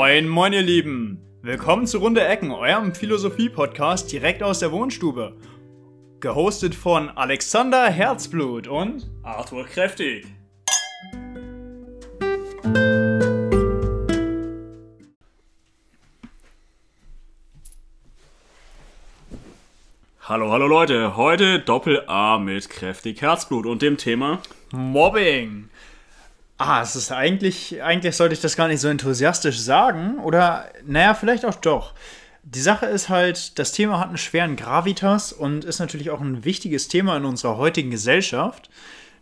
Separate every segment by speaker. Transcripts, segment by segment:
Speaker 1: Moin, moin, ihr Lieben. Willkommen zu Runde Ecken, eurem Philosophie-Podcast direkt aus der Wohnstube. Gehostet von Alexander Herzblut und
Speaker 2: Arthur Kräftig. Hallo, hallo Leute. Heute Doppel-A mit kräftig Herzblut und dem Thema
Speaker 1: Mobbing. Ah, es ist eigentlich, eigentlich sollte ich das gar nicht so enthusiastisch sagen. Oder, naja, vielleicht auch doch. Die Sache ist halt, das Thema hat einen schweren Gravitas und ist natürlich auch ein wichtiges Thema in unserer heutigen Gesellschaft.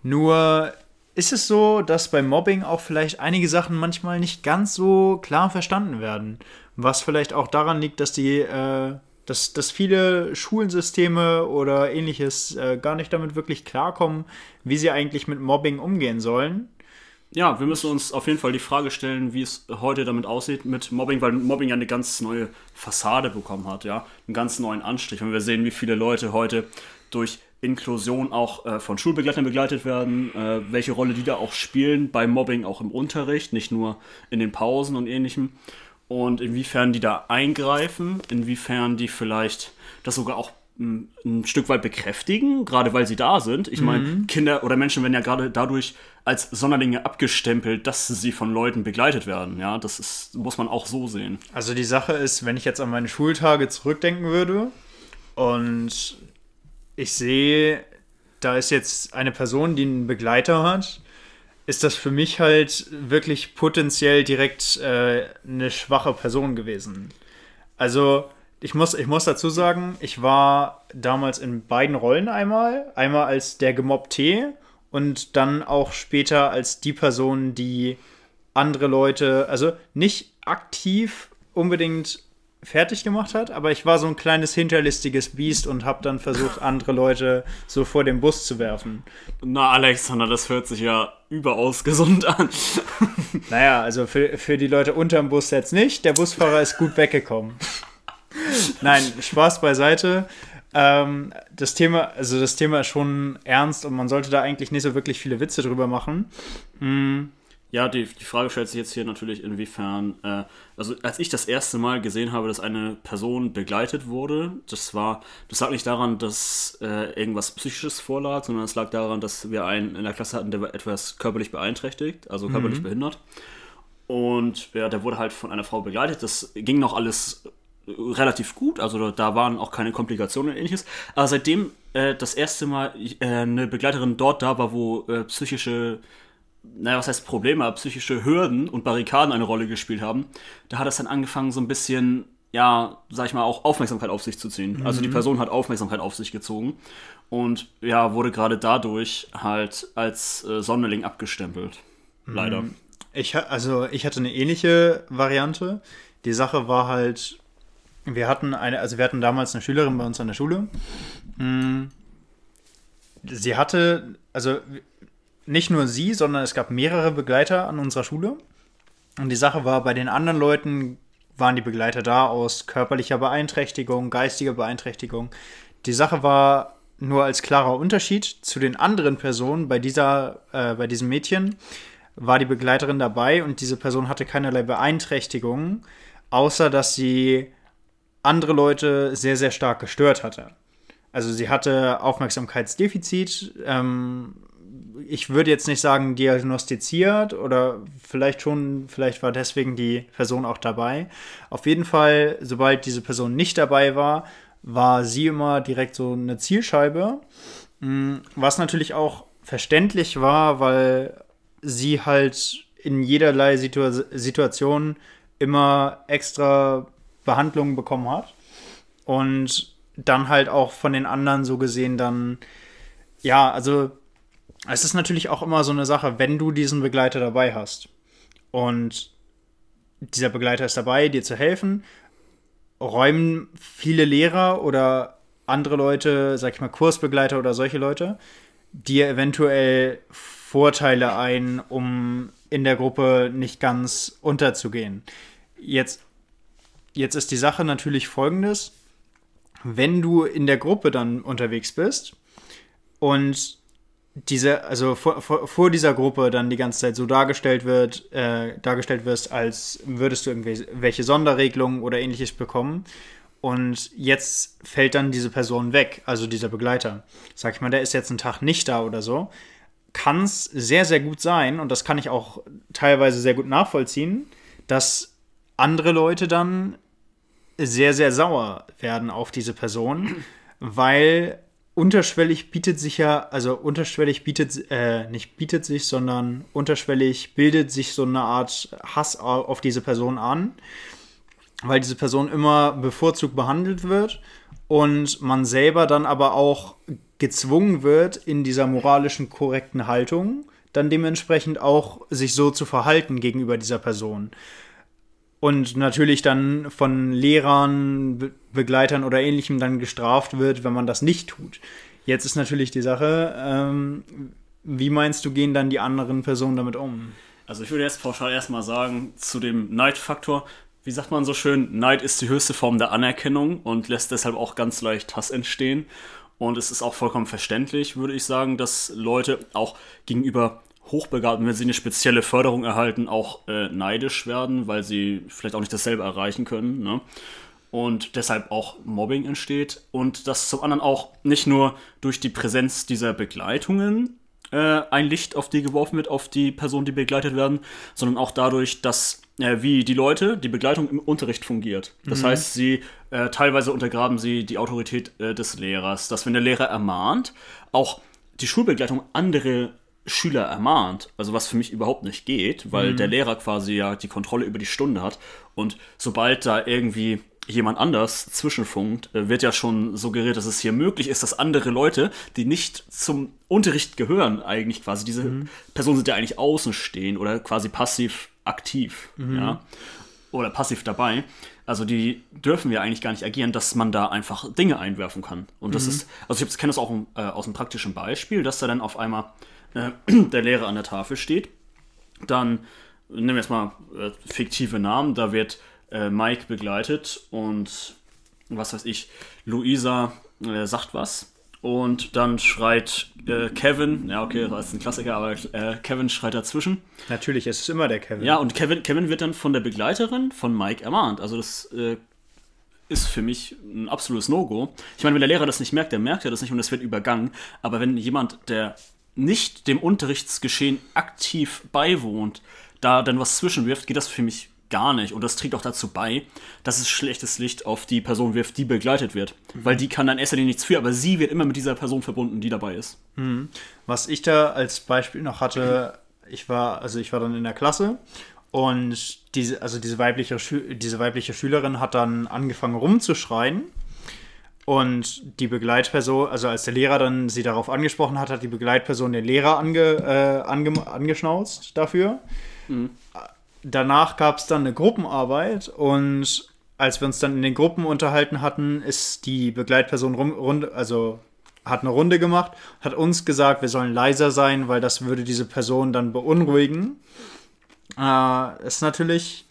Speaker 1: Nur ist es so, dass beim Mobbing auch vielleicht einige Sachen manchmal nicht ganz so klar verstanden werden. Was vielleicht auch daran liegt, dass die, äh, dass, dass viele Schulsysteme oder ähnliches äh, gar nicht damit wirklich klarkommen, wie sie eigentlich mit Mobbing umgehen sollen.
Speaker 2: Ja, wir müssen uns auf jeden Fall die Frage stellen, wie es heute damit aussieht mit Mobbing, weil Mobbing ja eine ganz neue Fassade bekommen hat, ja, einen ganz neuen Anstrich. Und wir sehen, wie viele Leute heute durch Inklusion auch äh, von Schulbegleitern begleitet werden, äh, welche Rolle die da auch spielen bei Mobbing, auch im Unterricht, nicht nur in den Pausen und ähnlichem. Und inwiefern die da eingreifen, inwiefern die vielleicht das sogar auch ein Stück weit bekräftigen, gerade weil sie da sind. Ich meine, mhm. Kinder oder Menschen werden ja gerade dadurch als Sonderlinge abgestempelt, dass sie von Leuten begleitet werden. Ja, das ist, muss man auch so sehen.
Speaker 1: Also die Sache ist, wenn ich jetzt an meine Schultage zurückdenken würde und ich sehe, da ist jetzt eine Person, die einen Begleiter hat, ist das für mich halt wirklich potenziell direkt äh, eine schwache Person gewesen. Also ich muss, ich muss dazu sagen, ich war damals in beiden Rollen einmal. Einmal als der Gemobbte und dann auch später als die Person, die andere Leute, also nicht aktiv unbedingt fertig gemacht hat, aber ich war so ein kleines hinterlistiges Biest und habe dann versucht, andere Leute so vor den Bus zu werfen.
Speaker 2: Na, Alexander, das hört sich ja überaus gesund an.
Speaker 1: naja, also für, für die Leute unterm Bus jetzt nicht. Der Busfahrer ist gut weggekommen. Nein, Spaß beiseite. Ähm, das Thema, also das Thema ist schon ernst und man sollte da eigentlich nicht so wirklich viele Witze drüber machen.
Speaker 2: Mhm. Ja, die, die Frage stellt sich jetzt hier natürlich, inwiefern, äh, also als ich das erste Mal gesehen habe, dass eine Person begleitet wurde, das war, das lag nicht daran, dass äh, irgendwas Psychisches vorlag, sondern es lag daran, dass wir einen in der Klasse hatten, der war etwas körperlich beeinträchtigt, also körperlich mhm. behindert. Und ja, der wurde halt von einer Frau begleitet. Das ging noch alles relativ gut, also da waren auch keine Komplikationen und ähnliches. Aber seitdem äh, das erste Mal äh, eine Begleiterin dort da war, wo äh, psychische, naja, was heißt Probleme, psychische Hürden und Barrikaden eine Rolle gespielt haben, da hat es dann angefangen, so ein bisschen, ja, sag ich mal, auch Aufmerksamkeit auf sich zu ziehen. Mhm. Also die mhm. Person hat Aufmerksamkeit auf sich gezogen und ja, wurde gerade dadurch halt als äh, Sonderling abgestempelt. Leider. Mhm.
Speaker 1: Ich, also ich hatte eine ähnliche Variante. Die Sache war halt, wir hatten eine, also wir hatten damals eine Schülerin bei uns an der Schule. Mm. Sie hatte, also nicht nur sie, sondern es gab mehrere Begleiter an unserer Schule. Und die Sache war, bei den anderen Leuten waren die Begleiter da aus körperlicher Beeinträchtigung, geistiger Beeinträchtigung. Die Sache war nur als klarer Unterschied zu den anderen Personen bei dieser, äh, bei diesem Mädchen war die Begleiterin dabei und diese Person hatte keinerlei Beeinträchtigungen, außer dass sie andere Leute sehr, sehr stark gestört hatte. Also sie hatte Aufmerksamkeitsdefizit. Ähm, ich würde jetzt nicht sagen diagnostiziert oder vielleicht schon, vielleicht war deswegen die Person auch dabei. Auf jeden Fall, sobald diese Person nicht dabei war, war sie immer direkt so eine Zielscheibe. Mm, was natürlich auch verständlich war, weil sie halt in jederlei Situ Situation immer extra Behandlungen bekommen hat. Und dann halt auch von den anderen so gesehen dann, ja, also es ist natürlich auch immer so eine Sache, wenn du diesen Begleiter dabei hast und dieser Begleiter ist dabei, dir zu helfen, räumen viele Lehrer oder andere Leute, sag ich mal, Kursbegleiter oder solche Leute, dir eventuell Vorteile ein, um in der Gruppe nicht ganz unterzugehen. Jetzt Jetzt ist die Sache natürlich folgendes. Wenn du in der Gruppe dann unterwegs bist und diese, also vor, vor, dieser Gruppe dann die ganze Zeit so dargestellt wird, äh, dargestellt wirst, als würdest du irgendwelche Sonderregelungen oder ähnliches bekommen. Und jetzt fällt dann diese Person weg, also dieser Begleiter. Sag ich mal, der ist jetzt einen Tag nicht da oder so. Kann es sehr, sehr gut sein, und das kann ich auch teilweise sehr gut nachvollziehen, dass andere Leute dann sehr, sehr sauer werden auf diese Person, weil unterschwellig bietet sich ja, also unterschwellig bietet, äh, nicht bietet sich, sondern unterschwellig bildet sich so eine Art Hass auf diese Person an, weil diese Person immer bevorzugt behandelt wird und man selber dann aber auch gezwungen wird, in dieser moralischen korrekten Haltung dann dementsprechend auch sich so zu verhalten gegenüber dieser Person und natürlich dann von Lehrern, Be Begleitern oder ähnlichem dann gestraft wird, wenn man das nicht tut. Jetzt ist natürlich die Sache, ähm, wie meinst du, gehen dann die anderen Personen damit um?
Speaker 2: Also ich würde jetzt pauschal erstmal sagen, zu dem Neidfaktor, wie sagt man so schön, Neid ist die höchste Form der Anerkennung und lässt deshalb auch ganz leicht Hass entstehen. Und es ist auch vollkommen verständlich, würde ich sagen, dass Leute auch gegenüber Hochbegabten, wenn sie eine spezielle Förderung erhalten, auch äh, neidisch werden, weil sie vielleicht auch nicht dasselbe erreichen können. Ne? Und deshalb auch Mobbing entsteht. Und dass zum anderen auch nicht nur durch die Präsenz dieser Begleitungen äh, ein Licht auf die geworfen wird, auf die Personen, die begleitet werden, sondern auch dadurch, dass äh, wie die Leute, die Begleitung im Unterricht fungiert. Das mhm. heißt, sie äh, teilweise untergraben sie die Autorität äh, des Lehrers, dass wenn der Lehrer ermahnt, auch die Schulbegleitung andere Schüler ermahnt, also was für mich überhaupt nicht geht, weil mhm. der Lehrer quasi ja die Kontrolle über die Stunde hat und sobald da irgendwie jemand anders zwischenfunkt, äh, wird ja schon suggeriert, dass es hier möglich ist, dass andere Leute, die nicht zum Unterricht gehören, eigentlich quasi, diese mhm. Personen sind ja eigentlich außen stehen oder quasi passiv aktiv, mhm. ja, oder passiv dabei. Also die dürfen wir eigentlich gar nicht agieren, dass man da einfach Dinge einwerfen kann. Und das mhm. ist, also ich kenne das auch äh, aus einem praktischen Beispiel, dass da dann auf einmal äh, der Lehrer an der Tafel steht. Dann nehmen wir jetzt mal äh, fiktive Namen, da wird äh, Mike begleitet und was weiß ich, Luisa äh, sagt was. Und dann schreit äh, Kevin, ja okay, das ist ein Klassiker, aber äh, Kevin schreit dazwischen.
Speaker 1: Natürlich, es ist immer der Kevin.
Speaker 2: Ja, und Kevin, Kevin wird dann von der Begleiterin von Mike ermahnt. Also das ist für mich ein absolutes No-Go. Ich meine, wenn der Lehrer das nicht merkt, der merkt ja das nicht und es wird übergangen. Aber wenn jemand, der nicht dem Unterrichtsgeschehen aktiv beiwohnt, da dann was zwischenwirft, geht das für mich gar nicht. Und das trägt auch dazu bei, dass es schlechtes Licht auf die Person wirft, die begleitet wird. Mhm. Weil die kann dann erst nichts für, aber sie wird immer mit dieser Person verbunden, die dabei ist.
Speaker 1: Mhm. Was ich da als Beispiel noch hatte, ich war, also ich war dann in der Klasse und diese, also diese weibliche, diese weibliche Schülerin hat dann angefangen rumzuschreien und die Begleitperson, also als der Lehrer dann sie darauf angesprochen hat, hat die Begleitperson den Lehrer ange, äh, ange, angeschnauzt dafür. Mhm. Danach gab es dann eine Gruppenarbeit und als wir uns dann in den Gruppen unterhalten hatten, ist die Begleitperson rum, runde, also hat eine Runde gemacht, hat uns gesagt, wir sollen leiser sein, weil das würde diese Person dann beunruhigen. Äh, ist natürlich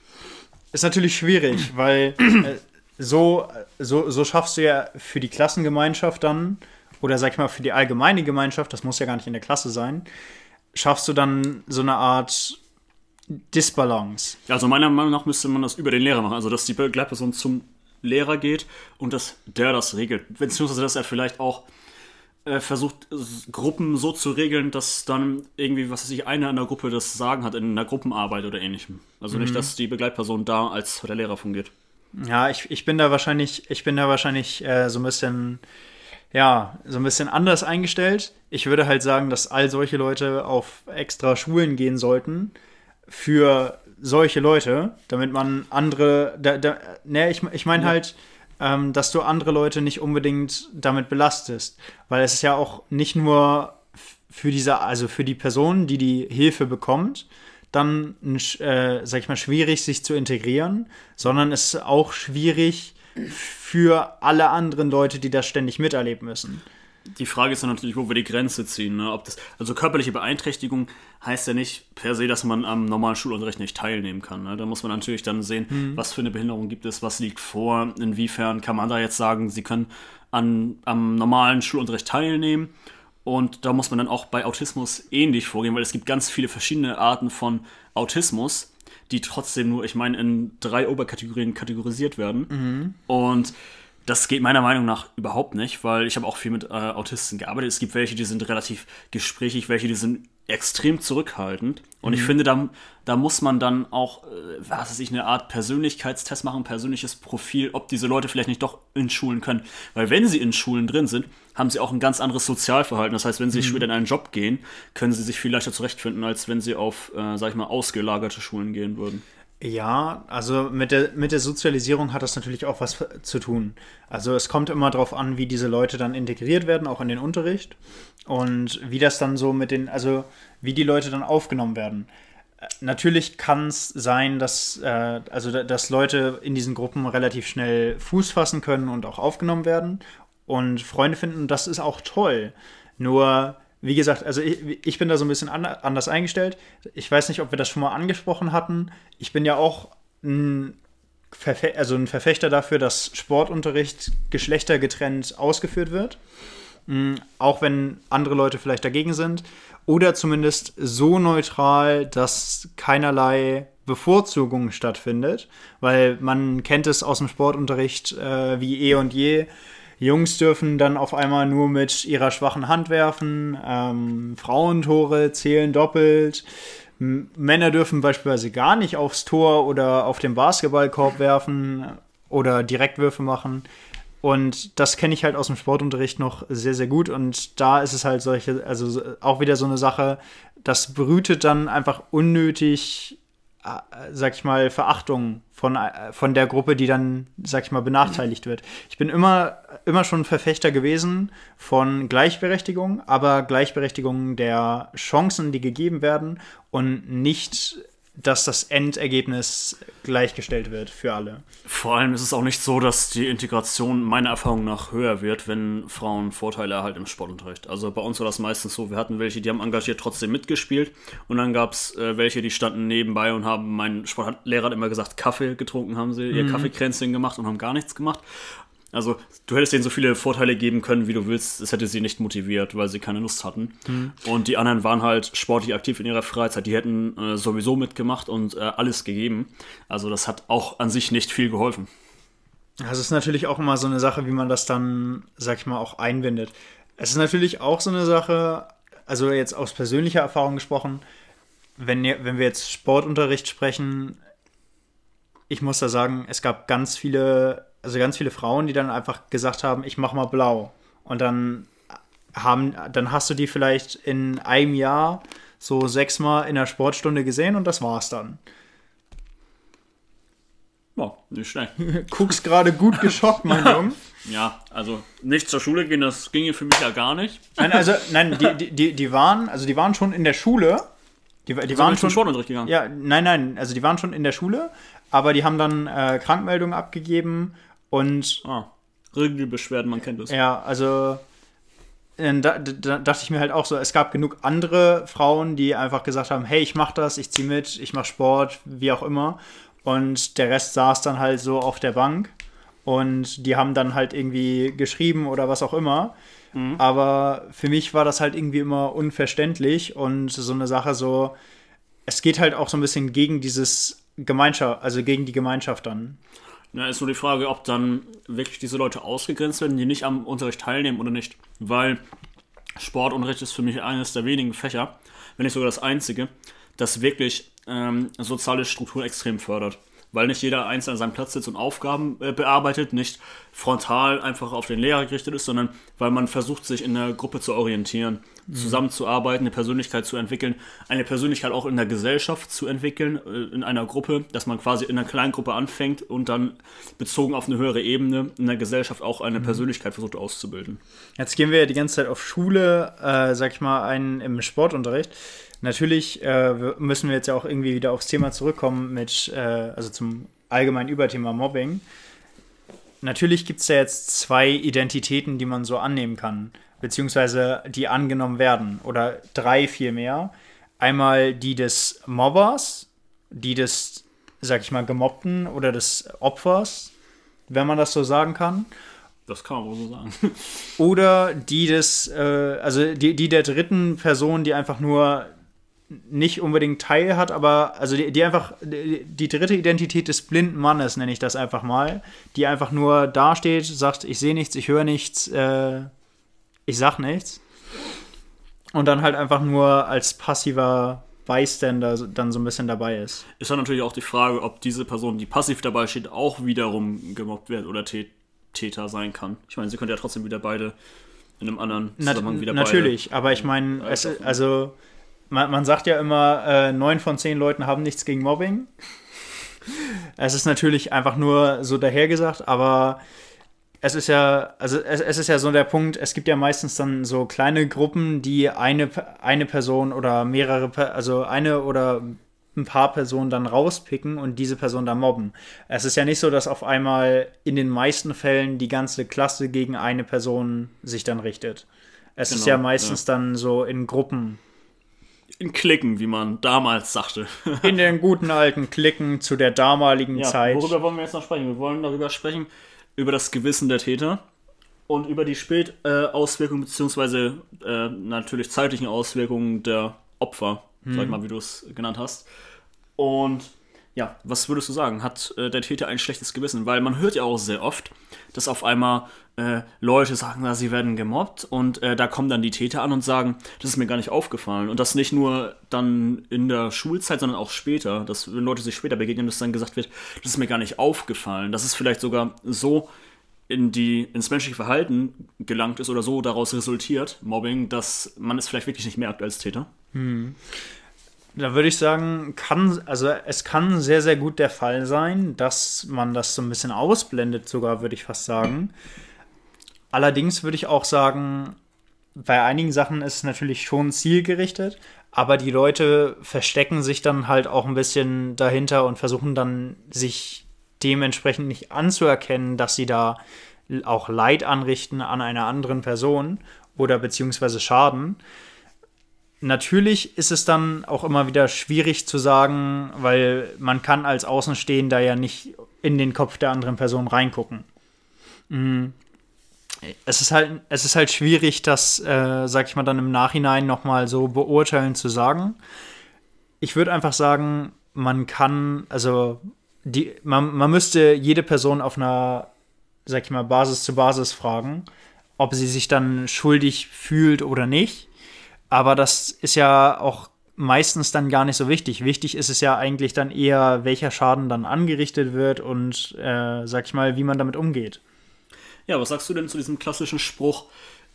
Speaker 1: ist natürlich schwierig, weil äh, so, so, so schaffst du ja für die Klassengemeinschaft dann, oder sag ich mal, für die allgemeine Gemeinschaft, das muss ja gar nicht in der Klasse sein, schaffst du dann so eine Art Disbalance.
Speaker 2: Also meiner Meinung nach müsste man das über den Lehrer machen, also dass die Begleitperson zum Lehrer geht und dass der das regelt. Beziehungsweise, dass er vielleicht auch äh, versucht, Gruppen so zu regeln, dass dann irgendwie, was weiß ich, einer in der Gruppe das Sagen hat in einer Gruppenarbeit oder ähnlichem. Also mhm. nicht, dass die Begleitperson da als der Lehrer fungiert.
Speaker 1: Ja, ich, ich bin da wahrscheinlich, ich bin da wahrscheinlich äh, so ein bisschen, ja, so ein bisschen anders eingestellt. Ich würde halt sagen, dass all solche Leute auf extra Schulen gehen sollten für solche Leute, damit man andere, da, da, ne, ich, ich meine ja. halt, ähm, dass du andere Leute nicht unbedingt damit belastest, weil es ist ja auch nicht nur für diese, also für die Person, die die Hilfe bekommt, dann, äh, sag ich mal, schwierig, sich zu integrieren, sondern es ist auch schwierig für alle anderen Leute, die das ständig miterleben müssen.
Speaker 2: Die Frage ist dann natürlich, wo wir die Grenze ziehen. Ne? Ob das, also körperliche Beeinträchtigung heißt ja nicht per se, dass man am normalen Schulunterricht nicht teilnehmen kann. Ne? Da muss man natürlich dann sehen, mhm. was für eine Behinderung gibt es, was liegt vor, inwiefern kann man da jetzt sagen, sie können an, am normalen Schulunterricht teilnehmen Und da muss man dann auch bei Autismus ähnlich vorgehen, weil es gibt ganz viele verschiedene Arten von Autismus, die trotzdem nur, ich meine, in drei Oberkategorien kategorisiert werden.
Speaker 1: Mhm.
Speaker 2: Und das geht meiner Meinung nach überhaupt nicht, weil ich habe auch viel mit äh, Autisten gearbeitet. Es gibt welche, die sind relativ gesprächig, welche, die sind extrem zurückhaltend. Und ich finde, da, da muss man dann auch, äh, was weiß ich, eine Art Persönlichkeitstest machen, persönliches Profil, ob diese Leute vielleicht nicht doch in Schulen können. Weil wenn sie in Schulen drin sind, haben sie auch ein ganz anderes Sozialverhalten. Das heißt, wenn sie später in einen Job gehen, können sie sich viel leichter zurechtfinden, als wenn sie auf, äh, sag ich mal, ausgelagerte Schulen gehen würden.
Speaker 1: Ja, also mit der, mit der Sozialisierung hat das natürlich auch was zu tun. Also es kommt immer darauf an, wie diese Leute dann integriert werden, auch in den Unterricht. Und wie das dann so mit den, also wie die Leute dann aufgenommen werden. Äh, Natürlich kann es sein, dass, äh, also, da- dass Leute in diesen Gruppen relativ schnell Fuß fassen können und auch aufgenommen werden und Freunde finden. Das ist auch toll. Nur, wie gesagt, also ich, ich bin da so ein bisschen an, anders eingestellt. Ich weiß nicht, ob wir das schon mal angesprochen hatten. Ich bin ja auch ein, Verfe also ein Verfechter dafür, dass Sportunterricht geschlechtergetrennt ausgeführt wird. Mm, Auch wenn andere Leute vielleicht dagegen sind. Oder zumindest so neutral, dass keinerlei Bevorzugung stattfindet. Weil man kennt es aus dem Sportunterricht äh, wie eh und je. Jungs dürfen dann auf einmal nur mit ihrer schwachen Hand werfen. Ähm, Frauentore zählen doppelt. M Männer dürfen beispielsweise gar nicht aufs Tor oder auf den Basketballkorb werfen oder Direktwürfe machen. Und das kenne ich halt aus dem Sportunterricht noch sehr, sehr gut. Und da ist es halt solche, also so- auch wieder so eine Sache, das brütet dann einfach unnötig, sag ich mal, Verachtung von, äh, von der Gruppe, die dann, sag ich mal, benachteiligt wird. Ich bin immer, immer schon Verfechter gewesen von Gleichberechtigung, aber Gleichberechtigung der Chancen, die gegeben werden und nicht, dass das Endergebnis gleichgestellt wird für alle.
Speaker 2: Vor allem ist es auch nicht so, dass die Integration meiner Erfahrung nach höher wird, wenn Frauen Vorteile erhalten im Sportunterricht. Also bei uns war das meistens so, wir hatten welche, die haben engagiert trotzdem mitgespielt und dann gab es äh, welche, die standen nebenbei und haben, mein Sportlehrer hat immer gesagt, Kaffee getrunken haben sie, ihr Kaffeekränzchen gemacht und haben gar nichts gemacht. Also du hättest denen so viele Vorteile geben können, wie du willst, es hätte sie nicht motiviert, weil sie keine Lust hatten. Und die anderen waren halt sportlich aktiv in ihrer Freizeit, die hätten äh, sowieso mitgemacht und äh, alles gegeben. Also das hat auch an sich nicht viel geholfen.
Speaker 1: Das ist natürlich auch immer so eine Sache, wie man das dann, sag ich mal, auch einbindet. Es ist natürlich auch so eine Sache, also jetzt aus persönlicher Erfahrung gesprochen, wenn, wenn wir jetzt Sportunterricht sprechen, ich muss da sagen, es gab ganz viele, also ganz viele Frauen, die dann einfach gesagt haben, ich mach mal blau. Und dann haben, dann hast du die vielleicht in einem Jahr so sechsmal in der Sportstunde gesehen und das war's dann.
Speaker 2: Ja, nicht schlecht.
Speaker 1: Guckst gerade gut geschockt, mein Junge.
Speaker 2: Ja, also nicht zur Schule gehen, das ginge für mich ja gar nicht.
Speaker 1: Nein, also, nein, die, die, die, die waren, also die waren schon in der Schule. Die, die
Speaker 2: Waren
Speaker 1: waren schon.
Speaker 2: Sportunterricht gegangen.
Speaker 1: Ja, nein, nein, also die waren schon in der Schule, aber die haben dann äh, Krankmeldungen abgegeben und
Speaker 2: Ah, Regelbeschwerden, man kennt es.
Speaker 1: ja, also äh, da, da dachte ich mir halt auch so, es gab genug andere Frauen, die einfach gesagt haben, hey, ich mach das, ich zieh mit, ich mach Sport, wie auch immer. Und der Rest saß dann halt so auf der Bank und die haben dann halt irgendwie geschrieben oder was auch immer. Aber für mich war das halt irgendwie immer unverständlich und so eine Sache so, es geht halt auch so ein bisschen gegen dieses Gemeinschaft, also gegen die Gemeinschaft dann.
Speaker 2: Ja, ist nur die Frage, ob dann wirklich diese Leute ausgegrenzt werden, die nicht am Unterricht teilnehmen oder nicht. Weil Sportunterricht ist für mich eines der wenigen Fächer, wenn nicht sogar das einzige, das wirklich ähm, soziale Struktur extrem fördert. Weil nicht jeder einzeln an seinem Platz sitzt und Aufgaben äh, bearbeitet, nicht frontal einfach auf den Lehrer gerichtet ist, sondern weil man versucht, sich in der Gruppe zu orientieren, zusammenzuarbeiten, eine Persönlichkeit zu entwickeln, eine Persönlichkeit auch in der Gesellschaft zu entwickeln, äh, in einer Gruppe, dass man quasi in einer kleinen Gruppe anfängt und dann bezogen auf eine höhere Ebene in der Gesellschaft auch eine Persönlichkeit versucht auszubilden.
Speaker 1: Jetzt gehen wir ja die ganze Zeit auf Schule, äh, sag ich mal, ein im Sportunterricht. Natürlich äh, müssen wir jetzt ja auch irgendwie wieder aufs Thema zurückkommen mit, äh, also zum allgemeinen Überthema Mobbing. Natürlich gibt es ja jetzt zwei Identitäten, die man so annehmen kann, beziehungsweise die angenommen werden, oder drei vielmehr. Einmal die des Mobbers, die des, sag ich mal, Gemobbten oder des Opfers, wenn man das so sagen kann.
Speaker 2: Das kann man wohl so sagen.
Speaker 1: Oder die des, äh, also die, die der dritten Person, die einfach nur nicht unbedingt Teil hat, aber also die, die einfach die, die, dritte Identität des blinden Mannes, nenne ich das einfach mal, die einfach nur dasteht, sagt, ich sehe nichts, ich höre nichts, äh, ich sag nichts. Und dann halt einfach nur als passiver Bystander dann so ein bisschen dabei ist.
Speaker 2: Ist dann natürlich auch die Frage, ob diese Person, die passiv dabei steht, auch wiederum gemobbt wird oder Täter sein kann. Ich meine, sie könnte ja trotzdem wieder beide in einem anderen
Speaker 1: Zusammenhang wieder Natürlich, aber ich meine, also man, man, sagt ja immer, äh, neun von zehn Leuten haben nichts gegen Mobbing. es ist natürlich einfach nur so dahergesagt, aber es ist ja, also es, es, ist ja so der Punkt, es gibt ja meistens dann so kleine Gruppen, die eine, eine Person oder mehrere, also eine oder ein paar Personen dann rauspicken und diese Person dann mobben. Es ist ja nicht so, dass auf einmal in den meisten Fällen die ganze Klasse gegen eine Person sich dann richtet. Es genau, ist ja meistens ja. dann so in Gruppen.
Speaker 2: In Klicken, wie man damals sagte.
Speaker 1: in den guten alten Klicken zu der damaligen ja, Zeit.
Speaker 2: Worüber wollen wir jetzt noch sprechen? Wir wollen darüber sprechen, über das Gewissen der Täter und über die Spätauswirkungen äh, beziehungsweise äh, natürlich zeitlichen Auswirkungen der Opfer, hm. sag ich mal, wie du es genannt hast. Und ja, was würdest du sagen? Hat äh, der Täter ein schlechtes Gewissen? Weil man hört ja auch sehr oft, dass auf einmal äh, Leute sagen, na, sie werden gemobbt und äh, da kommen dann die Täter an und sagen, das ist mir gar nicht aufgefallen. Und das nicht nur dann in der Schulzeit, sondern auch später, dass wenn Leute sich später begegnen, dass dann gesagt wird, das ist mir gar nicht aufgefallen. Das ist vielleicht sogar so in die, ins menschliche Verhalten gelangt ist oder so daraus resultiert, Mobbing, dass man es vielleicht wirklich nicht merkt als Täter.
Speaker 1: Hm. Da würde ich sagen, kann, also es kann sehr, sehr gut der Fall sein, dass man das so ein bisschen ausblendet, sogar, würde ich fast sagen. Allerdings würde ich auch sagen, bei einigen Sachen ist es natürlich schon zielgerichtet, aber die Leute verstecken sich dann halt auch ein bisschen dahinter und versuchen dann sich dementsprechend nicht anzuerkennen, dass sie da auch Leid anrichten an einer anderen Person oder beziehungsweise Schaden natürlich ist es dann auch immer wieder schwierig zu sagen, weil man kann als Außenstehender ja nicht in den Kopf der anderen Person reingucken. Mhm. Es ist halt, es ist halt schwierig, das, äh, sag ich mal, dann im Nachhinein nochmal so beurteilen zu sagen. Ich würde einfach sagen, man kann, also die, man, man müsste jede Person auf einer, sag ich mal, Basis zu Basis fragen, ob sie sich dann schuldig fühlt oder nicht aber das ist ja auch meistens dann gar nicht so wichtig. Wichtig ist es ja eigentlich dann eher, welcher Schaden dann angerichtet wird und, äh, sag ich mal, wie man damit umgeht.
Speaker 2: Ja, was sagst du denn zu diesem klassischen Spruch?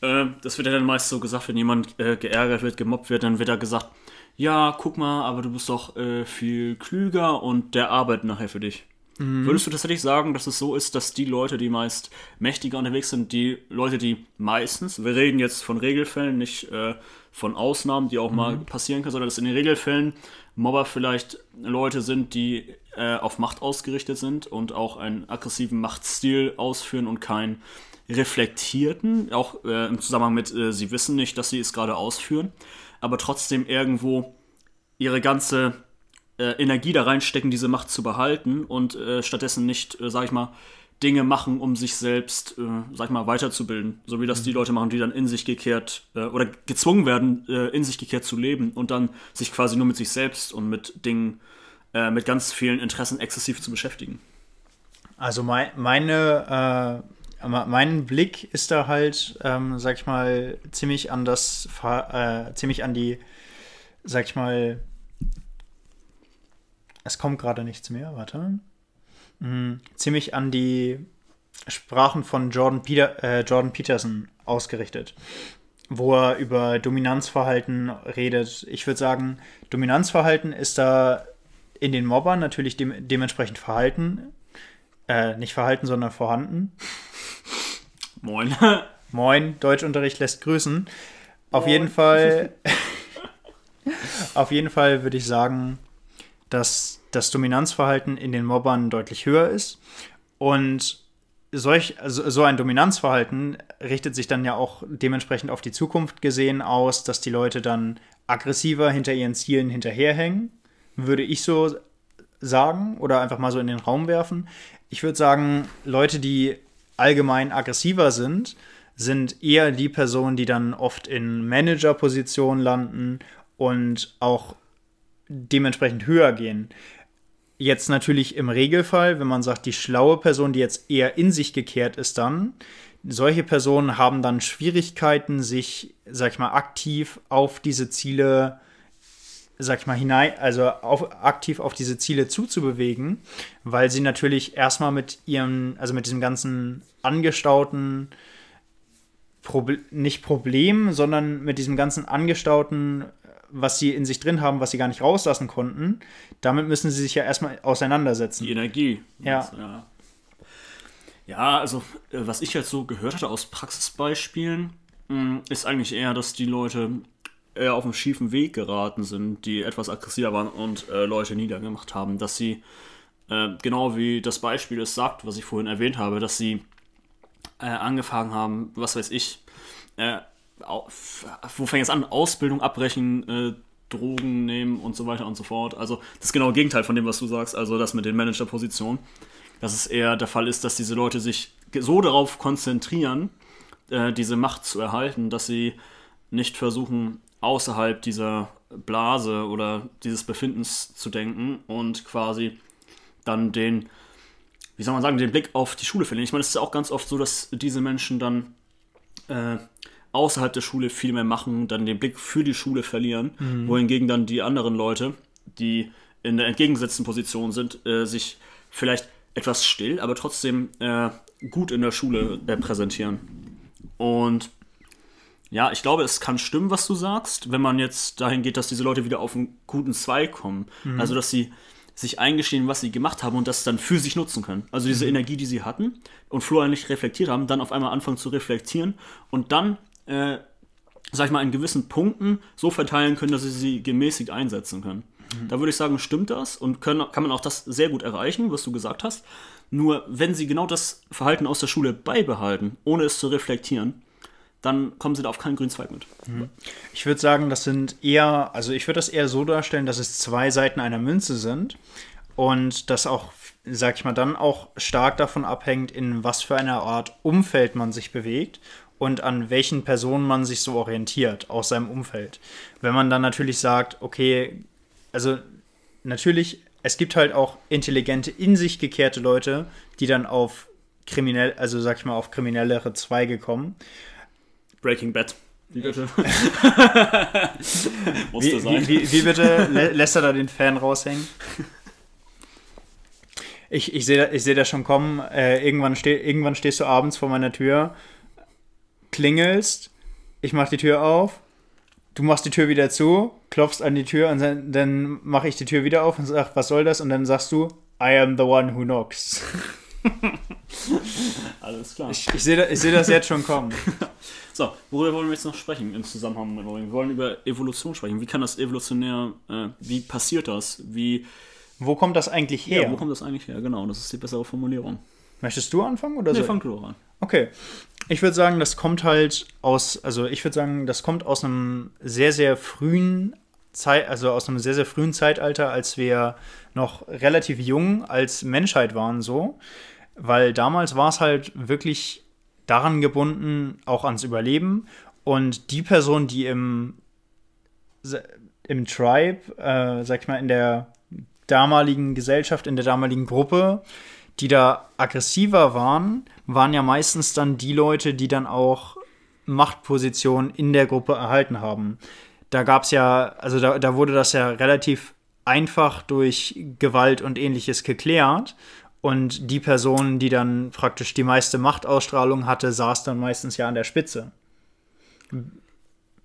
Speaker 2: Äh, das wird ja dann meist so gesagt, wenn jemand äh, geärgert wird, gemobbt wird, dann wird da gesagt, ja, guck mal, aber du bist doch äh, viel klüger und der arbeitet nachher für dich. Mhm. Würdest du tatsächlich sagen, dass es so ist, dass die Leute, die meist mächtiger unterwegs sind, die Leute, die meistens, wir reden jetzt von Regelfällen, nicht äh, von Ausnahmen, die auch mhm. mal passieren können, sondern dass in den Regelfällen Mobber vielleicht Leute sind, die äh, auf Macht ausgerichtet sind und auch einen aggressiven Machtstil ausführen und keinen reflektierten, auch äh, im Zusammenhang mit, äh, sie wissen nicht, dass sie es gerade ausführen, aber trotzdem irgendwo ihre ganze äh, Energie da reinstecken, diese Macht zu behalten und äh, stattdessen nicht, äh, sag ich mal, Dinge machen, um sich selbst, äh, sag ich mal, weiterzubilden. So wie das mhm. die Leute machen, die dann in sich gekehrt äh, oder gezwungen werden, äh, in sich gekehrt zu leben und dann sich quasi nur mit sich selbst und mit Dingen, äh, mit ganz vielen Interessen exzessiv zu beschäftigen.
Speaker 1: Also mein, meine, äh, mein Blick ist da halt, ähm, sag ich mal, ziemlich an das, äh, ziemlich an die, sag ich mal, es kommt gerade nichts mehr, warte mh, ziemlich an die Sprachen von Jordan, Peter, äh, Jordan Peterson ausgerichtet, wo er über Dominanzverhalten redet. Ich würde sagen, Dominanzverhalten ist da in den Mobbern natürlich dem, dementsprechend verhalten. Äh, nicht verhalten, sondern vorhanden.
Speaker 2: Moin.
Speaker 1: Moin, Deutschunterricht lässt grüßen. Auf Moin. jeden Fall, auf jeden Fall würde ich sagen, dass das Dominanzverhalten in den Mobbern deutlich höher ist. Und solch, also so ein Dominanzverhalten richtet sich dann ja auch dementsprechend auf die Zukunft gesehen aus, dass die Leute dann aggressiver hinter ihren Zielen hinterherhängen, würde ich so sagen oder einfach mal so in den Raum werfen. Ich würde sagen, Leute, die allgemein aggressiver sind, sind eher die Personen, die dann oft in Managerpositionen landen und auch dementsprechend höher gehen. Jetzt natürlich im Regelfall, wenn man sagt, die schlaue Person, die jetzt eher in sich gekehrt ist, dann, solche Personen haben dann Schwierigkeiten, sich, sag ich mal, aktiv auf diese Ziele, sag ich mal, hinein, also auf, aktiv auf diese Ziele zuzubewegen, weil sie natürlich erstmal mit ihrem, also mit diesem ganzen angestauten Proble nicht Problem, sondern mit diesem ganzen angestauten, was sie in sich drin haben, was sie gar nicht rauslassen konnten, damit müssen sie sich ja erstmal auseinandersetzen.
Speaker 2: Die Energie.
Speaker 1: Ja.
Speaker 2: ja. Ja, also äh, was ich jetzt so gehört hatte aus Praxisbeispielen, mh, ist eigentlich eher, dass die Leute eher auf einen schiefen Weg geraten sind, die etwas aggressiver waren und äh, Leute niedergemacht haben, dass sie, äh, genau wie das Beispiel es sagt, was ich vorhin erwähnt habe, dass sie äh, angefangen haben, was weiß ich, äh, wo fängt es an? Ausbildung abbrechen, äh, Drogen nehmen und so weiter und so fort. Also das genaue Gegenteil von dem, was du sagst, also das mit den Managerpositionen. Dass es eher der Fall ist, dass diese Leute sich so darauf konzentrieren, äh, diese Macht zu erhalten, dass sie nicht versuchen, außerhalb dieser Blase oder dieses Befindens zu denken und quasi dann den wie soll man sagen, den Blick auf die Schule verlieren. Ich meine, es ist auch ganz oft so, dass diese Menschen dann äh, außerhalb der Schule viel mehr machen, dann den Blick für die Schule verlieren, mhm. wohingegen dann die anderen Leute, die in der entgegengesetzten Position sind, äh, sich vielleicht etwas still, aber trotzdem äh, gut in der Schule äh, präsentieren. Und ja, ich glaube, es kann stimmen, was du sagst, wenn man jetzt dahin geht, dass diese Leute wieder auf einen guten Zweig kommen. Mhm. Also, dass sie sich eingestehen, was sie gemacht haben und das dann für sich nutzen können. Also diese mhm. Energie, die sie hatten und Florian nicht reflektiert haben, dann auf einmal anfangen zu reflektieren und dann, äh, sag ich mal, in gewissen Punkten so verteilen können, dass sie sie gemäßigt einsetzen können. Mhm. Da würde ich sagen, stimmt das und können, kann man auch das sehr gut erreichen, was du gesagt hast. Nur wenn sie genau das Verhalten aus der Schule beibehalten, ohne es zu reflektieren, dann kommen sie da auf keinen grünen Zweig mit.
Speaker 1: Mhm. Ich würde sagen, das sind eher, also ich würde das eher so darstellen, dass es zwei Seiten einer Münze sind und das auch, sag ich mal, dann auch stark davon abhängt, in was für einer Art Umfeld man sich bewegt und an welchen Personen man sich so orientiert aus seinem Umfeld. Wenn man dann natürlich sagt, okay, also natürlich, es gibt halt auch intelligente, in sich gekehrte Leute, die dann auf kriminell, also sag ich mal, auf kriminellere Zweige kommen.
Speaker 2: Breaking Bad. Wie bitte?
Speaker 1: Musste wie, sein. Wie, wie, wie bitte lässt er da den Fan raushängen? Ich, ich sehe ich seh das schon kommen. Äh, irgendwann, steh, irgendwann stehst du abends vor meiner Tür, klingelst, ich mach die Tür auf, du machst die Tür wieder zu, klopfst an die Tür und dann, dann mache ich die Tür wieder auf und sag, was soll das? Und dann sagst du, I am the one who knocks.
Speaker 2: Alles klar.
Speaker 1: Ich, ich sehe seh das jetzt schon kommen.
Speaker 2: So, worüber wollen wir jetzt noch sprechen im Zusammenhang mit Mobbing? Wir wollen über Evolution sprechen. Wie kann das evolutionär, äh, wie passiert das? Wie.
Speaker 1: Wo kommt das eigentlich her?
Speaker 2: Ja, wo kommt das eigentlich her? Genau, das ist die bessere Formulierung.
Speaker 1: Möchtest du anfangen oder
Speaker 2: nee, so? fang du an.
Speaker 1: Okay. Ich würde sagen, das kommt halt aus, also ich würde sagen, das kommt aus einem sehr, sehr frühen Zeit, also aus einem sehr, sehr frühen Zeitalter, als wir noch relativ jung als Menschheit waren, so. Weil damals war es halt wirklich daran gebunden, auch ans Überleben. Und die Person, die im, im Tribe, äh, sag ich mal, in der damaligen Gesellschaft, in der damaligen Gruppe, die da aggressiver waren, waren ja meistens dann die Leute, die dann auch Machtpositionen in der Gruppe erhalten haben. Da gab es ja, also da, da wurde das ja relativ einfach durch Gewalt und ähnliches geklärt. Und die Person, die dann praktisch die meiste Machtausstrahlung hatte, saß dann meistens ja an der Spitze.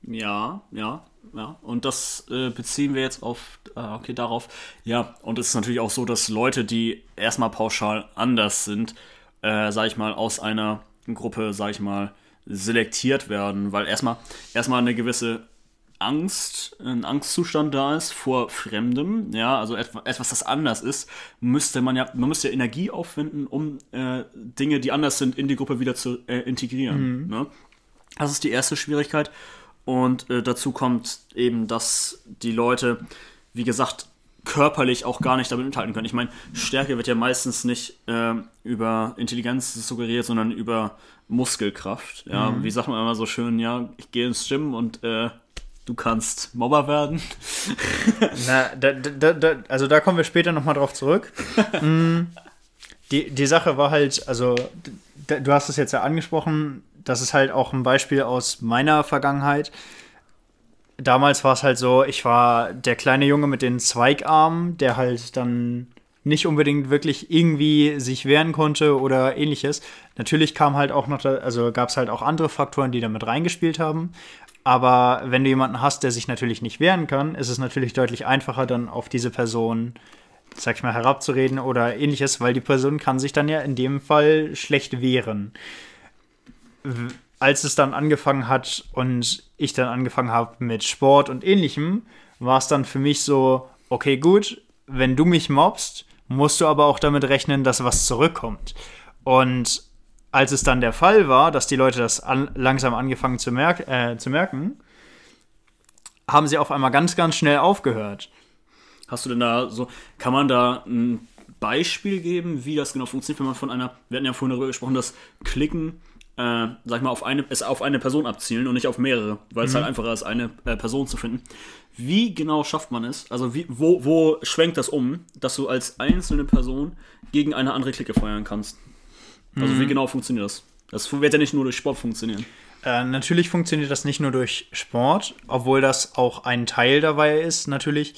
Speaker 2: Ja, ja, ja. Und das äh, beziehen wir jetzt auf, äh, okay, darauf. Ja, und es ist natürlich auch so, dass Leute, die erstmal pauschal anders sind, äh, sag ich mal, aus einer Gruppe, sag ich mal, selektiert werden, weil erstmal erstmal eine gewisse Angst, ein Angstzustand da ist vor Fremdem, ja, also etwas, das anders ist, müsste man ja, man müsste ja Energie aufwenden, um äh, Dinge, die anders sind, in die Gruppe wieder zu äh, integrieren. Mhm. Ne? Das ist die erste Schwierigkeit. Und äh, dazu kommt eben, dass die Leute, wie gesagt, körperlich auch gar nicht damit mithalten können. Ich meine, Stärke wird ja meistens nicht äh, über Intelligenz suggeriert, sondern über Muskelkraft. Ja, mhm. wie sagt man immer so schön, ja, ich gehe ins Gym und äh, du kannst Mobber werden.
Speaker 1: Na, da, da, da, also da kommen wir später nochmal drauf zurück. Mm, die, die Sache war halt, also du hast es jetzt ja angesprochen, das ist halt auch ein Beispiel aus meiner Vergangenheit damals war es halt so, ich war der kleine Junge mit den Zweigarmen, der halt dann nicht unbedingt wirklich irgendwie sich wehren konnte oder ähnliches. Natürlich kam halt auch noch, also gab es halt auch andere Faktoren, die damit reingespielt haben. Aber wenn du jemanden hast, der sich natürlich nicht wehren kann, ist es natürlich deutlich einfacher, dann auf diese Person, sag ich mal, herabzureden oder ähnliches, weil die Person kann sich dann ja in dem Fall schlecht wehren als es dann angefangen hat und ich dann angefangen habe mit Sport und ähnlichem, war es dann für mich so, okay, gut, wenn du mich mobst, musst du aber auch damit rechnen, dass was zurückkommt. Und als es dann der Fall war, dass die Leute das an, langsam angefangen zu, merk äh, zu merken, haben sie auf einmal ganz, ganz schnell aufgehört.
Speaker 2: Hast du denn da so, kann man da ein Beispiel geben, wie das genau funktioniert, wenn man von einer, wir hatten ja vorhin darüber gesprochen, dass Klicken äh, sag ich mal, auf eine, es auf eine Person abzielen und nicht auf mehrere, weil es mhm. halt einfacher ist, eine äh, Person zu finden. Wie genau schafft man es? Also wie, wo, wo schwenkt das um, dass du als einzelne Person gegen eine andere Clique feuern kannst? Also mhm. wie genau funktioniert das? Das wird ja nicht nur durch Sport funktionieren.
Speaker 1: Äh, natürlich funktioniert das nicht nur durch Sport, obwohl das auch ein Teil dabei ist, natürlich.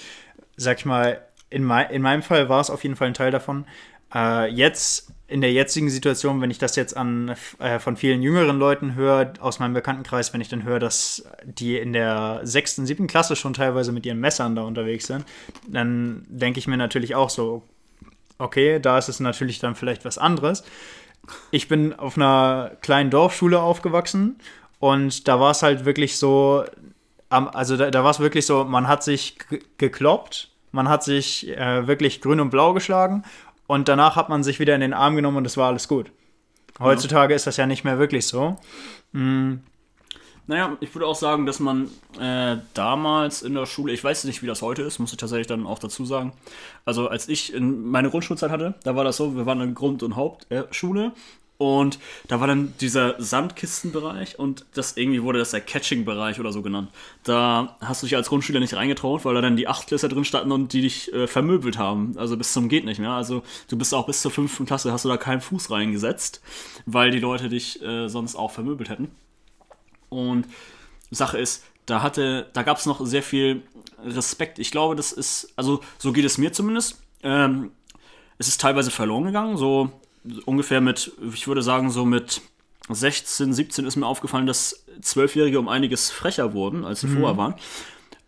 Speaker 1: Sag ich mal, in, mein, in meinem Fall war es auf jeden Fall ein Teil davon. Äh, jetzt in der jetzigen Situation, wenn ich das jetzt an äh, von vielen jüngeren Leuten höre, aus meinem Bekanntenkreis, wenn ich dann höre, dass die in der sechsten, siebten Klasse schon teilweise mit ihren Messern da unterwegs sind, dann denke ich mir natürlich auch so, okay, da ist es natürlich dann vielleicht was anderes. Ich bin auf einer kleinen Dorfschule aufgewachsen und da war es halt wirklich so, also da, da war es wirklich so, man hat sich gekloppt, man hat sich äh, wirklich grün und blau geschlagen und danach hat man sich wieder in den Arm genommen und es war alles gut. Heutzutage ja. ist das ja nicht mehr wirklich so. Mhm.
Speaker 2: Naja, ich würde auch sagen, dass man äh, damals in der Schule, ich weiß nicht, wie das heute ist, muss ich tatsächlich dann auch dazu sagen. Also als ich in meine Grundschulzeit hatte, da war das so, wir waren in Grund- und Hauptschule und da war dann dieser Sandkistenbereich und das irgendwie wurde das der Catching-Bereich oder so genannt. Da hast du dich als Grundschüler nicht reingetraut, weil da dann die Achtklässler drin standen und die dich äh, vermöbelt haben. Also bis zum geht nicht mehr. Also du bist auch bis zur fünften Klasse, hast du da keinen Fuß reingesetzt, weil die Leute dich äh, sonst auch vermöbelt hätten. Und Sache ist, da hatte, da gab es noch sehr viel Respekt. Ich glaube, das ist, also so geht es mir zumindest. Ähm, es ist teilweise verloren gegangen. So ungefähr mit, ich würde sagen, so mit 16, 17 ist mir aufgefallen, dass Zwölfjährige um einiges frecher wurden, als sie mhm. vorher waren.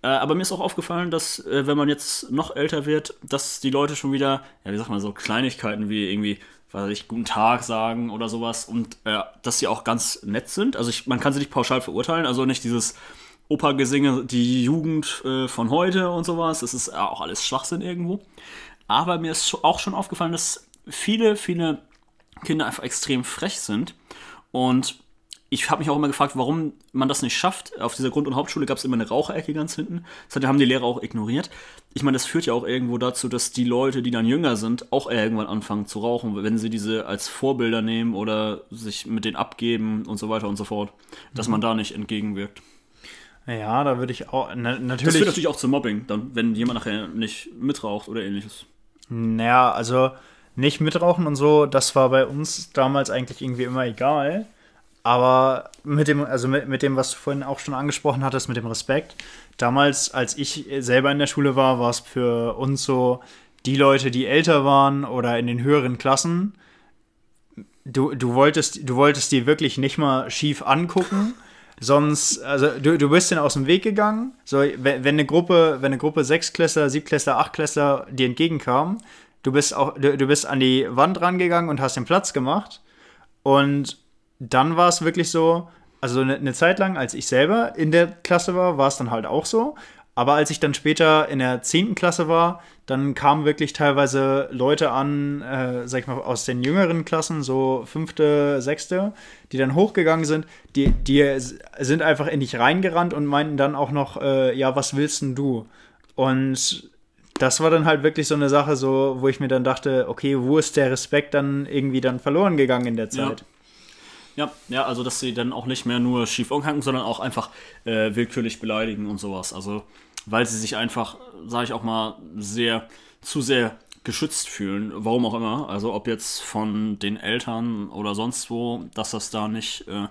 Speaker 2: Äh, aber mir ist auch aufgefallen, dass, äh, wenn man jetzt noch älter wird, dass die Leute schon wieder, ja, wie sagt man, so Kleinigkeiten wie irgendwie, weiß ich, guten Tag sagen oder sowas und äh, dass sie auch ganz nett sind. Also ich, man kann sie nicht pauschal verurteilen, also nicht dieses Opergesinge, die Jugend äh, von heute und sowas. Das ist auch alles Schwachsinn irgendwo. Aber mir ist auch schon aufgefallen, dass viele, viele Kinder einfach extrem frech sind. Und ich habe mich auch immer gefragt, warum man das nicht schafft. Auf dieser Grund- und Hauptschule gab es immer eine Raucherecke ganz hinten. Das haben die Lehrer auch ignoriert. Ich meine, das führt ja auch irgendwo dazu, dass die Leute, die dann jünger sind, auch irgendwann anfangen zu rauchen, wenn sie diese als Vorbilder nehmen oder sich mit denen abgeben und so weiter und so fort. Dass mhm. man da nicht entgegenwirkt.
Speaker 1: Ja, da würde ich auch. Na, natürlich.
Speaker 2: Das führt natürlich auch zu Mobbing, dann, wenn jemand nachher nicht mitraucht oder ähnliches.
Speaker 1: Naja, also nicht mitrauchen und so, das war bei uns damals eigentlich irgendwie immer egal. Aber mit dem, also mit, mit dem, was du vorhin auch schon angesprochen hattest, mit dem Respekt, damals, als ich selber in der Schule war, war es für uns so, die Leute, die älter waren oder in den höheren Klassen, du, du, wolltest, du wolltest die wirklich nicht mal schief angucken. Sonst, also du, du bist denen aus dem Weg gegangen. So, wenn, eine Gruppe, wenn eine Gruppe Sechsklässler, Siebklässler, Achtklässler dir entgegenkam, du bist auch, du, du bist an die Wand rangegangen und hast den Platz gemacht. Und dann war es wirklich so, also eine, eine Zeit lang, als ich selber in der Klasse war, war es dann halt auch so. Aber als ich dann später in der 10. Klasse war, dann kamen wirklich teilweise Leute an, äh, sag ich mal, aus den jüngeren Klassen, so fünfte, sechste, die dann hochgegangen sind, die, die sind einfach in dich reingerannt und meinten dann auch noch, äh, ja, was willst denn du? Und das war dann halt wirklich so eine Sache, so, wo ich mir dann dachte, okay, wo ist der Respekt dann irgendwie dann verloren gegangen in der Zeit?
Speaker 2: Ja, ja, also dass sie dann auch nicht mehr nur schief umhacken, sondern auch einfach äh, willkürlich beleidigen und sowas. Also, weil sie sich einfach, sage ich auch mal, sehr zu sehr geschützt fühlen, warum auch immer. Also ob jetzt von den Eltern oder sonst wo, dass das da nicht äh,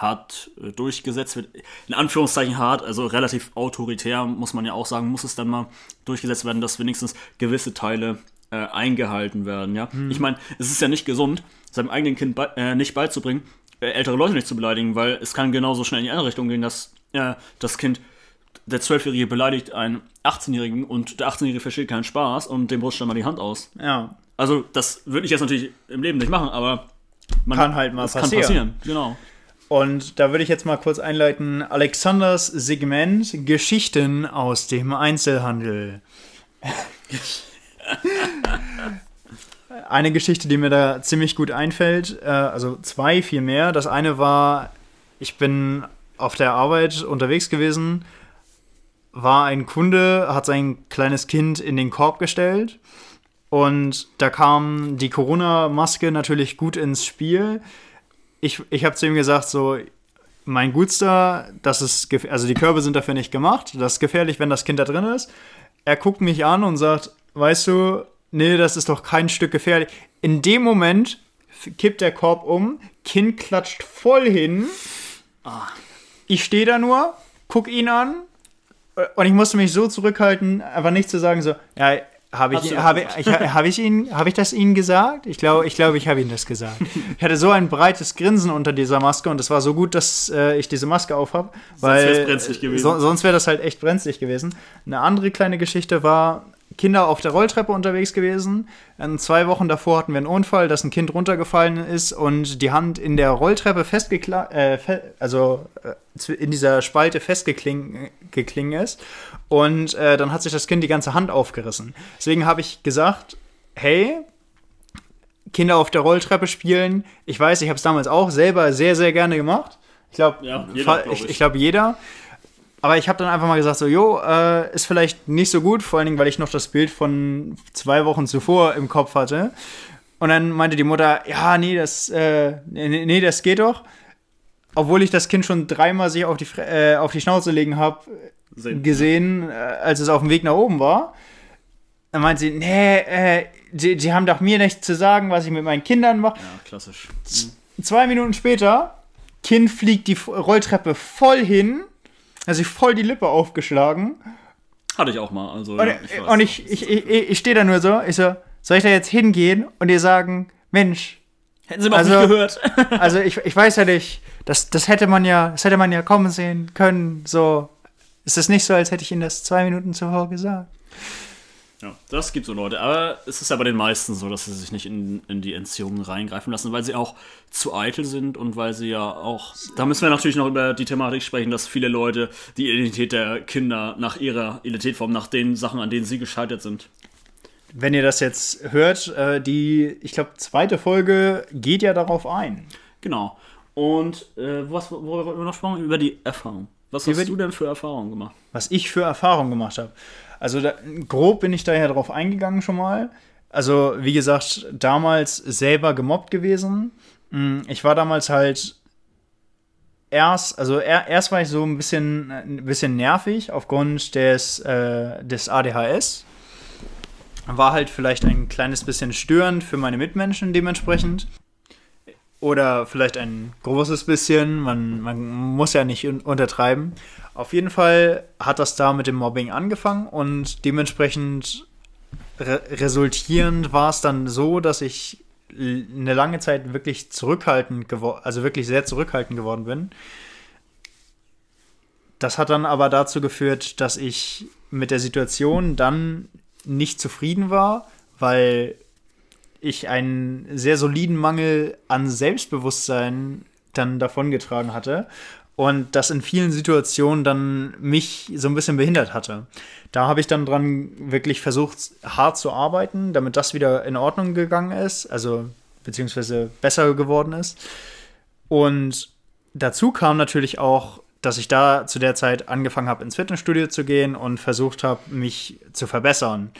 Speaker 2: hart äh, durchgesetzt wird. In Anführungszeichen hart, also relativ autoritär, muss man ja auch sagen, muss es dann mal durchgesetzt werden, dass wenigstens gewisse Teile äh, eingehalten werden. Ja? Hm. Ich meine, es ist ja nicht gesund, seinem eigenen Kind be äh, nicht beizubringen, äh, ältere Leute nicht zu beleidigen, weil es kann genauso schnell in die andere Richtung gehen, dass äh, das Kind der Zwölfjährige beleidigt einen 18-Jährigen und der 18-Jährige versteht keinen Spaß und dem rutscht dann mal die Hand aus.
Speaker 1: Ja.
Speaker 2: Also, das würde ich jetzt natürlich im Leben nicht machen, aber
Speaker 1: man kann halt mal passieren.
Speaker 2: kann passieren. Genau.
Speaker 1: Und da würde ich jetzt mal kurz einleiten: Alexanders Segment Geschichten aus dem Einzelhandel. Eine Geschichte, die mir da ziemlich gut einfällt, äh, also zwei vielmehr. Das eine war, ich bin auf der Arbeit unterwegs gewesen war ein Kunde, hat sein kleines Kind in den Korb gestellt und da kam die Corona-Maske natürlich gut ins Spiel. Ich, ich habe zu ihm gesagt, so, mein Gutster, das ist, also die Körbe sind dafür nicht gemacht, das ist gefährlich, wenn das Kind da drin ist. Er guckt mich an und sagt, weißt du, nee, das ist doch kein Stück gefährlich. In dem Moment kippt der Korb um, Kind klatscht voll hin. Ah. Ich stehe da nur, guck ihn an, und ich musste mich so zurückhalten, einfach nicht zu sagen, so, ja, habe ich, habe ich, hab ich, ihn, habe ich das Ihnen gesagt? Ich glaube, ich, glaube, ich habe Ihnen das gesagt. Ich hatte so ein breites Grinsen unter dieser Maske und es war so gut, dass äh, ich diese Maske aufhab, weil sonst wäre brenzlig gewesen. So, sonst wäre das halt echt brenzlig gewesen. Eine andere kleine Geschichte war, Kinder auf der Rolltreppe unterwegs gewesen. In zwei Wochen davor hatten wir einen Unfall, dass ein Kind runtergefallen ist und die Hand in der Rolltreppe festgeklungen, äh, fe also äh, in dieser Spalte festgeklingen ist. Und äh, dann hat sich das Kind die ganze Hand aufgerissen. Deswegen habe ich gesagt, hey, Kinder auf der Rolltreppe spielen. Ich weiß, ich habe es damals auch selber sehr, sehr gerne gemacht. Ich glaube, ja, glaub ich, ich glaube, jeder. Aber ich habe dann einfach mal gesagt, so, jo, äh, ist vielleicht nicht so gut, vor allen Dingen, weil ich noch das Bild von zwei Wochen zuvor im Kopf hatte. Und dann meinte die Mutter, ja, nee, das, äh, nee, nee, das geht doch. Obwohl ich das Kind schon dreimal sich auf die, äh, auf die Schnauze legen habe, gesehen, äh, als es auf dem Weg nach oben war. Dann meinte sie, nee, äh, die, die haben doch mir nichts zu sagen, was ich mit meinen Kindern mache.
Speaker 2: Ja, klassisch.
Speaker 1: Mhm. Zwei Minuten später, Kind fliegt die Rolltreppe voll hin hat sich voll die Lippe aufgeschlagen.
Speaker 2: Hatte ich auch mal. Also,
Speaker 1: und,
Speaker 2: ja,
Speaker 1: ich, und ich, ich, ich, ich stehe da nur so, ich so, soll ich da jetzt hingehen und dir sagen, Mensch,
Speaker 2: Hätten sie mal also, nicht gehört.
Speaker 1: also ich, ich weiß ja nicht, das, das hätte man ja, das hätte man ja kommen sehen können. So, ist es nicht so, als hätte ich Ihnen das zwei Minuten zuvor gesagt.
Speaker 2: Ja, das gibt so Leute. Aber es ist ja bei den meisten so, dass sie sich nicht in, in die Entziehungen reingreifen lassen, weil sie auch zu eitel sind und weil sie ja auch. Da müssen wir natürlich noch über die Thematik sprechen, dass viele Leute die Identität der Kinder nach ihrer Identität formen, nach den Sachen, an denen sie gescheitert sind.
Speaker 1: Wenn ihr das jetzt hört, äh, die, ich glaube, zweite Folge geht ja darauf ein.
Speaker 2: Genau. Und äh, was, worüber wir noch sprachen? Über die Erfahrung. Was hast du denn für Erfahrungen gemacht?
Speaker 1: Was ich für Erfahrungen gemacht habe. Also da, grob bin ich da ja drauf eingegangen schon mal. Also wie gesagt, damals selber gemobbt gewesen. Mm, ich war damals halt erst, also er, erst war ich so ein bisschen, ein bisschen nervig aufgrund des, äh, des ADHS. War halt vielleicht ein kleines bisschen störend für meine Mitmenschen dementsprechend. Oder vielleicht ein großes bisschen, man, man muss ja nicht untertreiben. Auf jeden Fall hat das da mit dem Mobbing angefangen und dementsprechend re resultierend war es dann so, dass ich eine lange Zeit wirklich zurückhaltend geworden, also wirklich sehr zurückhaltend geworden bin. Das hat dann aber dazu geführt, dass ich mit der Situation dann nicht zufrieden war, weil ich einen sehr soliden Mangel an Selbstbewusstsein dann davongetragen hatte und das in vielen Situationen dann mich so ein bisschen behindert hatte. Da habe ich dann dran wirklich versucht, hart zu arbeiten, damit das wieder in Ordnung gegangen ist, also beziehungsweise besser geworden ist. Und dazu kam natürlich auch, dass ich da zu der Zeit angefangen habe, ins Fitnessstudio zu gehen und versucht habe, mich zu verbessern.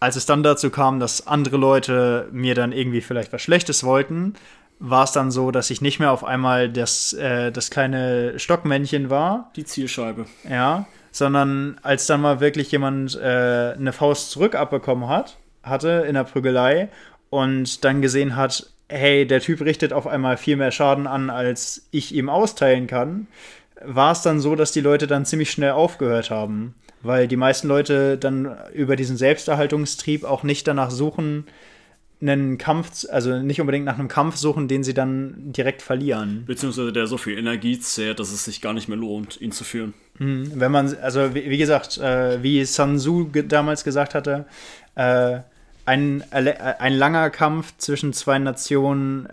Speaker 1: Als es dann dazu kam, dass andere Leute mir dann irgendwie vielleicht was Schlechtes wollten, war es dann so, dass ich nicht mehr auf einmal das, äh, das kleine Stockmännchen war.
Speaker 2: Die Zielscheibe.
Speaker 1: Ja, sondern als dann mal wirklich jemand äh, eine Faust zurück abbekommen hat, hatte in der Prügelei und dann gesehen hat, hey, der Typ richtet auf einmal viel mehr Schaden an, als ich ihm austeilen kann, war es dann so, dass die Leute dann ziemlich schnell aufgehört haben. Weil die meisten Leute dann über diesen Selbsterhaltungstrieb auch nicht danach suchen, einen Kampf, also nicht unbedingt nach einem Kampf suchen, den sie dann direkt verlieren.
Speaker 2: Beziehungsweise der so viel Energie zehrt, dass es sich gar nicht mehr lohnt, ihn zu führen.
Speaker 1: Mhm. Wenn man, also wie, gesagt, äh, wie Sun Tzu damals gesagt hatte, äh, ein, ein langer Kampf zwischen zwei Nationen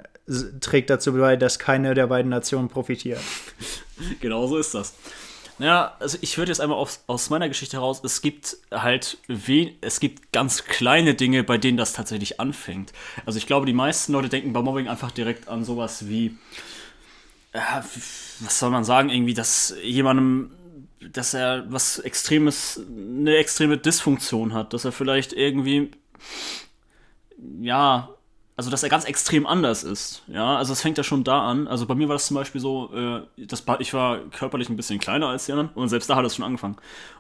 Speaker 1: trägt dazu bei, dass keine der beiden Nationen profitiert.
Speaker 2: genau so ist das. Naja, also ich würde jetzt einmal aus, aus meiner Geschichte heraus, es gibt halt es gibt ganz kleine Dinge, bei denen das tatsächlich anfängt. Also ich glaube, die meisten Leute denken bei Mobbing einfach direkt an sowas wie, äh, was soll man sagen, irgendwie, dass jemandem, dass er was Extremes, eine extreme Dysfunktion hat, dass er vielleicht irgendwie, ja, also dass er ganz extrem anders ist. Ja, also es fängt ja schon da an. Also bei mir war das zum Beispiel so, äh, das, ich war körperlich ein bisschen kleiner als die anderen und selbst da hat es schon angefangen.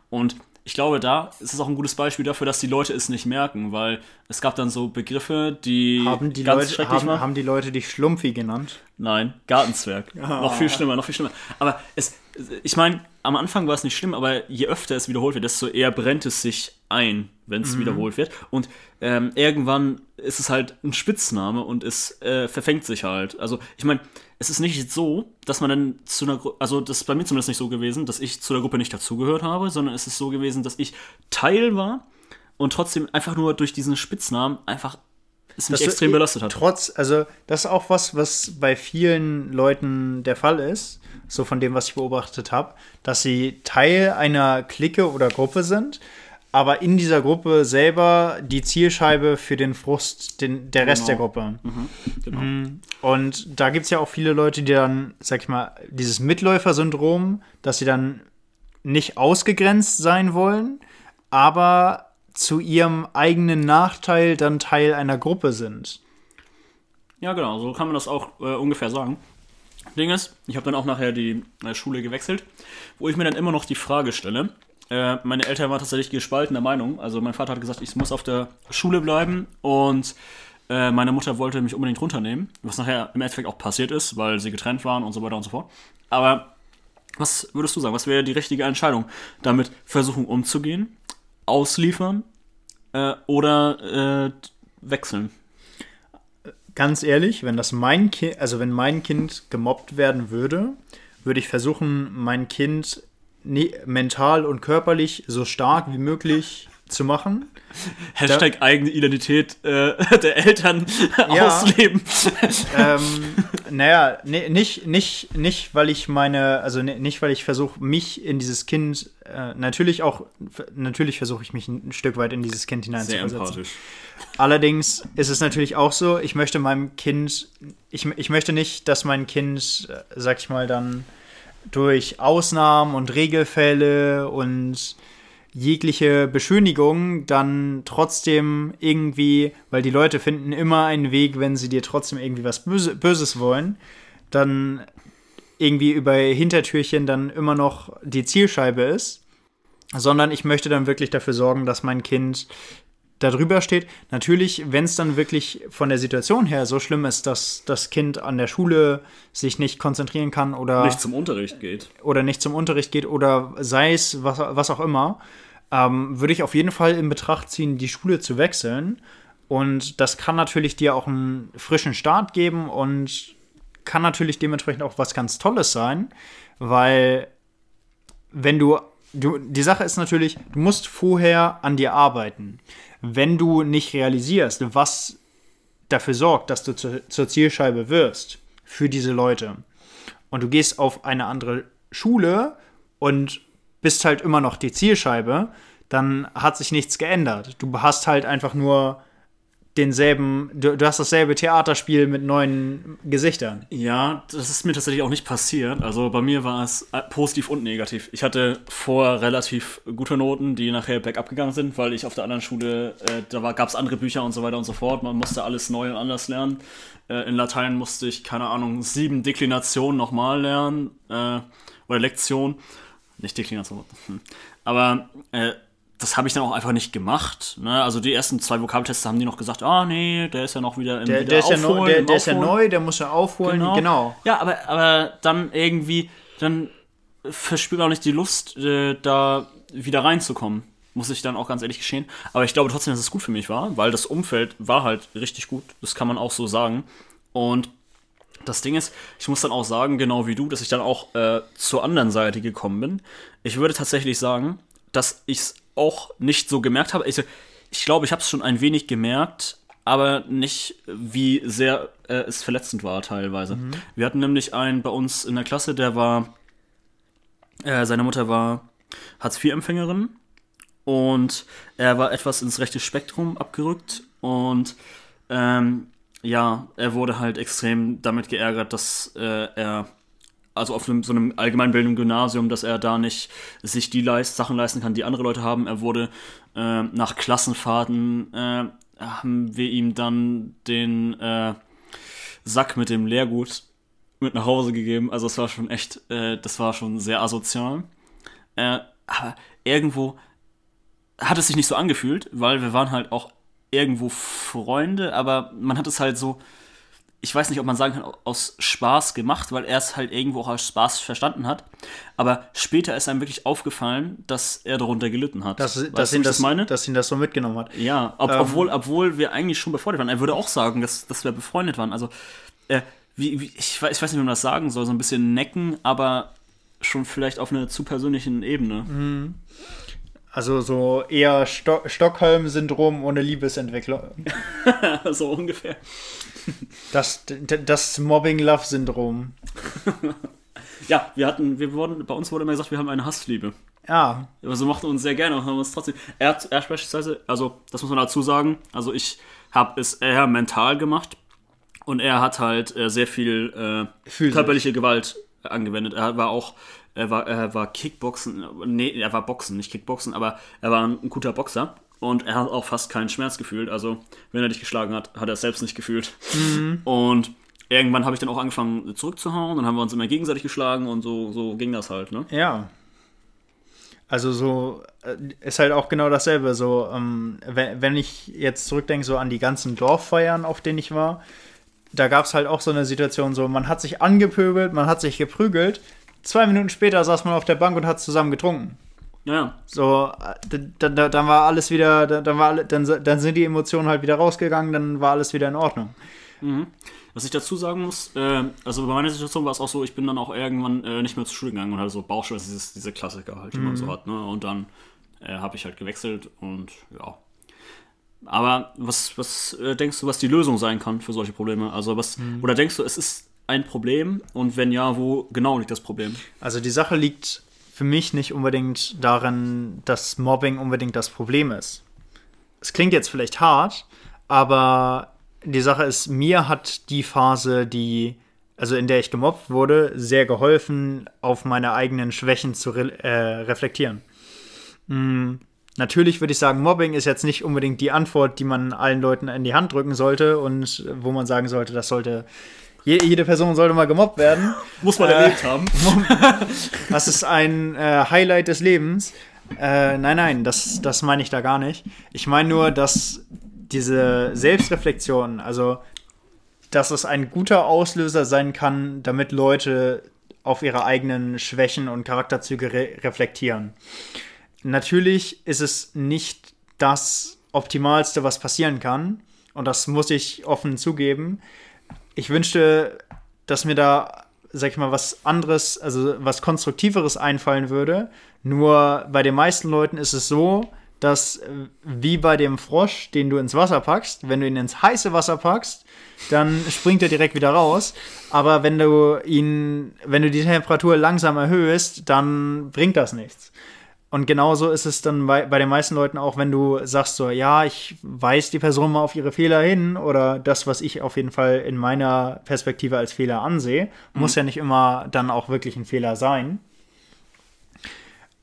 Speaker 2: Und ich glaube, da ist es auch ein gutes Beispiel dafür, dass die Leute es nicht merken, weil es gab dann so Begriffe, die,
Speaker 1: haben die ganz Leute, schrecklich haben, waren. Haben die Leute dich Schlumpfi genannt?
Speaker 2: Nein, Gartenzwerg. Ah. Noch viel schlimmer, noch viel schlimmer. Aber es, ich meine, am Anfang war es nicht schlimm, aber je öfter es wiederholt wird, desto eher brennt es sich ein, wenn es mhm. wiederholt wird. Und ähm, irgendwann ist es halt ein Spitzname und es äh, verfängt sich halt. Also, ich meine, es ist nicht so, dass man dann zu einer Gruppe, also das ist bei mir zumindest nicht so gewesen, dass ich zu der Gruppe nicht dazugehört habe, sondern es ist so gewesen, dass ich Teil war und trotzdem einfach nur durch diesen Spitznamen einfach es mich extrem belastet hat.
Speaker 1: Trotz, also das ist auch was, was bei vielen Leuten der Fall ist, so von dem, was ich beobachtet habe, dass sie Teil einer Clique oder Gruppe sind, aber in dieser Gruppe selber die Zielscheibe für den Frust den, der Rest genau. der Gruppe. Mhm, genau. Mhm. Und da gibt es ja auch viele Leute, die dann, sag ich mal, dieses Mitläufer-Syndrom, dass sie dann nicht ausgegrenzt sein wollen, aber zu ihrem eigenen Nachteil dann Teil einer Gruppe sind.
Speaker 2: Ja, genau, so kann man das auch äh, ungefähr sagen. Ding ist, ich habe dann auch nachher die äh, Schule gewechselt, wo ich mir dann immer noch die Frage stelle. Äh, meine Eltern waren tatsächlich gespaltener Meinung. Also mein Vater hat gesagt, ich muss auf der Schule bleiben und äh, meine Mutter wollte mich unbedingt runternehmen, was nachher im Endeffekt auch passiert ist, weil sie getrennt waren und so weiter und so fort. Aber was würdest du sagen, was wäre die richtige Entscheidung? Damit versuchen umzugehen ausliefern äh, oder äh, wechseln?
Speaker 1: Ganz ehrlich, wenn das mein Kind, also wenn mein Kind gemobbt werden würde, würde ich versuchen, mein Kind mental und körperlich so stark wie möglich zu machen.
Speaker 2: Hashtag da, eigene Identität äh, der Eltern ja, ausleben.
Speaker 1: Ähm, naja, ne, nicht, nicht, nicht, weil ich meine, also ne, nicht, weil ich versuche, mich in dieses Kind, äh, natürlich auch, natürlich versuche ich mich ein Stück weit in dieses Kind hineinzuversetzen. Allerdings ist es natürlich auch so, ich möchte meinem Kind, ich, ich möchte nicht, dass mein Kind, äh, sag ich mal, dann durch Ausnahmen und Regelfälle und jegliche Beschönigung dann trotzdem irgendwie, weil die Leute finden immer einen Weg, wenn sie dir trotzdem irgendwie was Böse, Böses wollen, dann irgendwie über Hintertürchen dann immer noch die Zielscheibe ist, sondern ich möchte dann wirklich dafür sorgen, dass mein Kind darüber steht. Natürlich, wenn es dann wirklich von der Situation her so schlimm ist, dass das Kind an der Schule sich nicht konzentrieren kann oder
Speaker 2: nicht zum Unterricht geht
Speaker 1: oder nicht zum Unterricht geht oder sei es was, was auch immer, ähm, würde ich auf jeden Fall in Betracht ziehen, die Schule zu wechseln. Und das kann natürlich dir auch einen frischen Start geben und kann natürlich dementsprechend auch was ganz Tolles sein, weil wenn du, du die Sache ist natürlich, du musst vorher an dir arbeiten wenn du nicht realisierst, was dafür sorgt, dass du zu, zur Zielscheibe wirst für diese Leute und du gehst auf eine andere Schule und bist halt immer noch die Zielscheibe, dann hat sich nichts geändert. Du hast halt einfach nur denselben, du, du hast dasselbe Theaterspiel mit neuen Gesichtern.
Speaker 2: Ja, das ist mir tatsächlich auch nicht passiert. Also bei mir war es äh, positiv und negativ. Ich hatte vor relativ gute Noten, die nachher bergab gegangen sind, weil ich auf der anderen Schule, äh, da gab es andere Bücher und so weiter und so fort. Man musste alles neu und anders lernen. Äh, in Latein musste ich, keine Ahnung, sieben Deklinationen nochmal lernen. Äh, oder Lektion. Nicht Deklination. Hm. Aber äh, das habe ich dann auch einfach nicht gemacht. Ne? Also die ersten zwei Vokabeltests haben die noch gesagt, ah nee, der ist ja noch wieder im
Speaker 1: Der, der, ist, ja neu, der, der ist ja neu, der muss ja aufholen. Genau. genau.
Speaker 2: Ja, aber, aber dann irgendwie, dann verspürt man auch nicht die Lust, äh, da wieder reinzukommen. Muss ich dann auch ganz ehrlich geschehen. Aber ich glaube trotzdem, dass es gut für mich war, weil das Umfeld war halt richtig gut. Das kann man auch so sagen. Und das Ding ist, ich muss dann auch sagen, genau wie du, dass ich dann auch äh, zur anderen Seite gekommen bin. Ich würde tatsächlich sagen, dass ich es auch nicht so gemerkt habe. Ich, ich glaube, ich habe es schon ein wenig gemerkt, aber nicht, wie sehr äh, es verletzend war teilweise. Mhm. Wir hatten nämlich einen bei uns in der Klasse, der war, äh, seine Mutter war Hartz-IV-Empfängerin und er war etwas ins rechte Spektrum abgerückt und ähm, ja, er wurde halt extrem damit geärgert, dass äh, er also auf einem, so einem allgemeinbildenden Gymnasium, dass er da nicht sich die Leist Sachen leisten kann, die andere Leute haben. Er wurde äh, nach Klassenfahrten, äh, haben wir ihm dann den äh, Sack mit dem Lehrgut mit nach Hause gegeben. Also es war schon echt, äh, das war schon sehr asozial. Äh, aber irgendwo hat es sich nicht so angefühlt, weil wir waren halt auch irgendwo Freunde, aber man hat es halt so, ich weiß nicht, ob man sagen kann, aus Spaß gemacht, weil er es halt irgendwo auch als Spaß verstanden hat. Aber später ist einem wirklich aufgefallen, dass er darunter gelitten hat.
Speaker 1: Dass, weißt dass, ihn, das, meine? dass ihn das so mitgenommen hat.
Speaker 2: Ja, ob, ähm, obwohl, obwohl wir eigentlich schon befreundet waren. Er würde auch sagen, dass, dass wir befreundet waren. Also, äh, wie, wie, ich, weiß, ich weiß nicht, wie man das sagen soll, so ein bisschen necken, aber schon vielleicht auf einer zu persönlichen Ebene. Mhm.
Speaker 1: Also so eher Sto Stockholm-Syndrom ohne Liebesentwicklung.
Speaker 2: so ungefähr.
Speaker 1: Das, das Mobbing-Love-Syndrom.
Speaker 2: ja, wir hatten, wir wurden, bei uns wurde immer gesagt, wir haben eine Hassliebe.
Speaker 1: Ja.
Speaker 2: Also mochten uns sehr gerne und haben uns trotzdem. Er hat, er beispielsweise, also das muss man dazu sagen, also ich habe es eher mental gemacht und er hat halt äh, sehr viel äh, körperliche Gewalt angewendet. Er war auch, er war, er war Kickboxen, nee, er war Boxen, nicht Kickboxen, aber er war ein, ein guter Boxer. Und er hat auch fast keinen Schmerz gefühlt. Also, wenn er dich geschlagen hat, hat er es selbst nicht gefühlt. Mhm. Und irgendwann habe ich dann auch angefangen zurückzuhauen. Dann haben wir uns immer gegenseitig geschlagen und so, so ging das halt, ne?
Speaker 1: Ja. Also so äh, ist halt auch genau dasselbe. So, ähm, wenn, wenn ich jetzt zurückdenke, so an die ganzen Dorffeiern, auf denen ich war, da gab es halt auch so eine Situation, so man hat sich angepöbelt, man hat sich geprügelt. Zwei Minuten später saß man auf der Bank und hat zusammen getrunken.
Speaker 2: Ja.
Speaker 1: So, dann, dann, dann war alles wieder, dann, war, dann, dann sind die Emotionen halt wieder rausgegangen, dann war alles wieder in Ordnung.
Speaker 2: Mhm. Was ich dazu sagen muss, äh, also bei meiner Situation war es auch so, ich bin dann auch irgendwann äh, nicht mehr zur Schule gegangen und hatte so Bauchschmerzen, dieses, diese Klassiker halt, die mhm. man so hat, ne? Und dann äh, habe ich halt gewechselt und ja. Aber was, was äh, denkst du, was die Lösung sein kann für solche Probleme? Also was, mhm. oder denkst du, es ist ein Problem und wenn ja, wo genau liegt das Problem?
Speaker 1: Also die Sache liegt für mich nicht unbedingt darin, dass Mobbing unbedingt das Problem ist. Es klingt jetzt vielleicht hart, aber die Sache ist, mir hat die Phase, die, also in der ich gemobbt wurde, sehr geholfen, auf meine eigenen Schwächen zu re äh, reflektieren. Mhm. Natürlich würde ich sagen, Mobbing ist jetzt nicht unbedingt die Antwort, die man allen Leuten in die Hand drücken sollte und wo man sagen sollte, das sollte jede Person sollte mal gemobbt werden.
Speaker 2: Muss man äh, erlebt haben.
Speaker 1: Das ist ein äh, Highlight des Lebens. Äh, nein, nein, das, das meine ich da gar nicht. Ich meine nur, dass diese Selbstreflexion, also dass es ein guter Auslöser sein kann, damit Leute auf ihre eigenen Schwächen und Charakterzüge re reflektieren. Natürlich ist es nicht das Optimalste, was passieren kann. Und das muss ich offen zugeben ich wünschte, dass mir da, sag ich mal, was anderes, also was Konstruktiveres einfallen würde. Nur bei den meisten Leuten ist es so, dass äh, wie bei dem Frosch, den du ins Wasser packst, wenn du ihn ins heiße Wasser packst, dann springt er direkt wieder raus. Aber wenn du ihn, wenn du die Temperatur langsam erhöhst, dann bringt das nichts. Und genauso ist es dann bei, bei den meisten Leuten auch, wenn du sagst so, ja, ich weise die Person mal auf ihre Fehler hin oder das, was ich auf jeden Fall in meiner Perspektive als Fehler ansehe, mhm. muss ja nicht immer dann auch wirklich ein Fehler sein.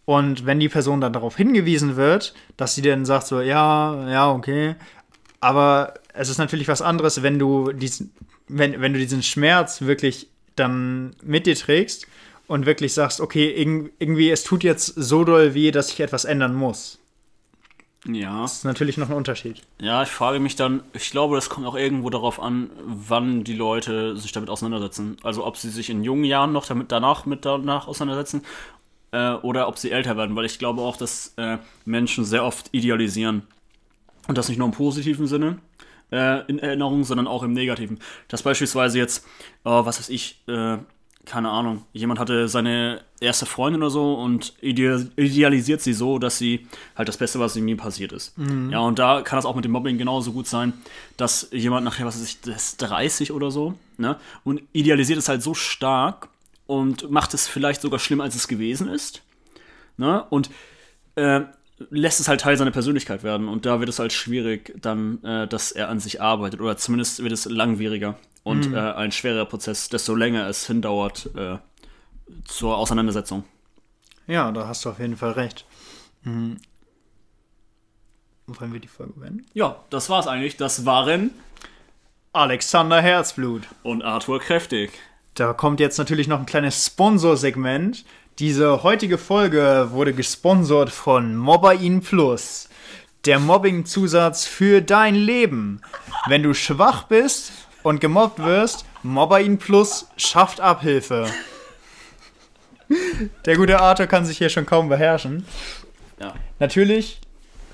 Speaker 1: Und wenn die Person dann darauf hingewiesen wird, dass sie dann sagt so, ja, ja, okay, aber es ist natürlich was anderes, wenn du diesen, wenn, wenn du diesen Schmerz wirklich dann mit dir trägst und wirklich sagst, okay, irgendwie, es tut jetzt so doll weh, dass ich etwas ändern muss. Ja. Das ist natürlich noch ein Unterschied.
Speaker 2: Ja, ich frage mich dann, ich glaube, das kommt auch irgendwo darauf an, wann die Leute sich damit auseinandersetzen. Also ob sie sich in jungen Jahren noch damit danach mit danach auseinandersetzen äh, oder ob sie älter werden, weil ich glaube auch, dass äh, Menschen sehr oft idealisieren. Und das nicht nur im positiven Sinne äh, in Erinnerung, sondern auch im negativen. Dass beispielsweise jetzt, oh, was weiß ich, äh, keine Ahnung, jemand hatte seine erste Freundin oder so und idealisiert sie so, dass sie halt das Beste, was ihm passiert ist. Mhm. Ja, und da kann das auch mit dem Mobbing genauso gut sein, dass jemand nachher, was weiß ich, das ist 30 oder so, ne, und idealisiert es halt so stark und macht es vielleicht sogar schlimmer, als es gewesen ist, ne, und äh, lässt es halt Teil seiner Persönlichkeit werden und da wird es halt schwierig dann, äh, dass er an sich arbeitet oder zumindest wird es langwieriger und mhm. äh, ein schwerer Prozess, desto länger es hindauert äh, zur Auseinandersetzung.
Speaker 1: Ja, da hast du auf jeden Fall recht. Mhm. Wollen wir die Folge beenden?
Speaker 2: Ja, das war's eigentlich. Das waren
Speaker 1: Alexander Herzblut
Speaker 2: und Arthur Kräftig.
Speaker 1: Da kommt jetzt natürlich noch ein kleines Sponsorsegment. Diese heutige Folge wurde gesponsert von Mobberin Plus. Der Mobbing-Zusatz für dein Leben. Wenn du schwach bist, und gemobbt wirst, Mobberin Plus schafft Abhilfe. Der gute Arthur kann sich hier schon kaum beherrschen. Ja. Natürlich,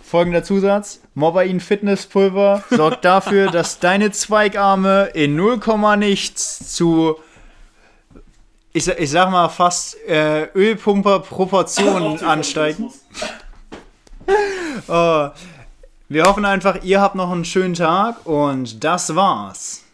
Speaker 1: folgender Zusatz: Mobberin Fitnesspulver sorgt dafür, dass deine Zweigarme in 0, nichts zu, ich, ich sag mal, fast äh, Ölpumper-Proportionen ansteigen. oh. Wir hoffen einfach, ihr habt noch einen schönen Tag und das war's.